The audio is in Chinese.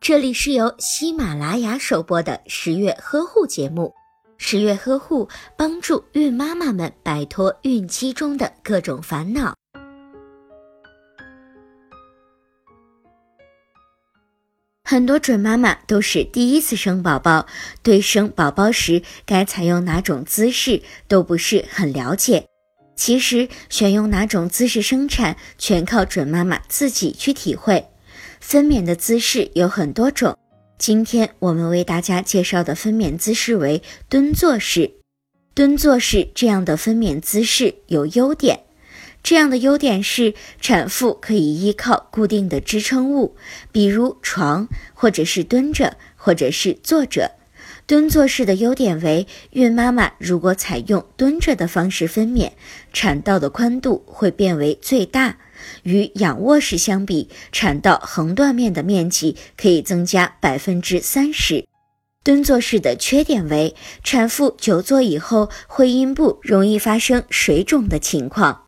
这里是由喜马拉雅首播的十月呵护节目。十月呵护帮助孕妈妈们摆脱孕期中的各种烦恼。很多准妈妈都是第一次生宝宝，对生宝宝时该采用哪种姿势都不是很了解。其实，选用哪种姿势生产，全靠准妈妈自己去体会。分娩的姿势有很多种，今天我们为大家介绍的分娩姿势为蹲坐式。蹲坐式这样的分娩姿势有优点，这样的优点是产妇可以依靠固定的支撑物，比如床，或者是蹲着，或者是坐着。蹲坐式的优点为，孕妈妈如果采用蹲着的方式分娩，产道的宽度会变为最大，与仰卧式相比，产道横断面的面积可以增加百分之三十。蹲坐式的缺点为，产妇久坐以后会阴部容易发生水肿的情况。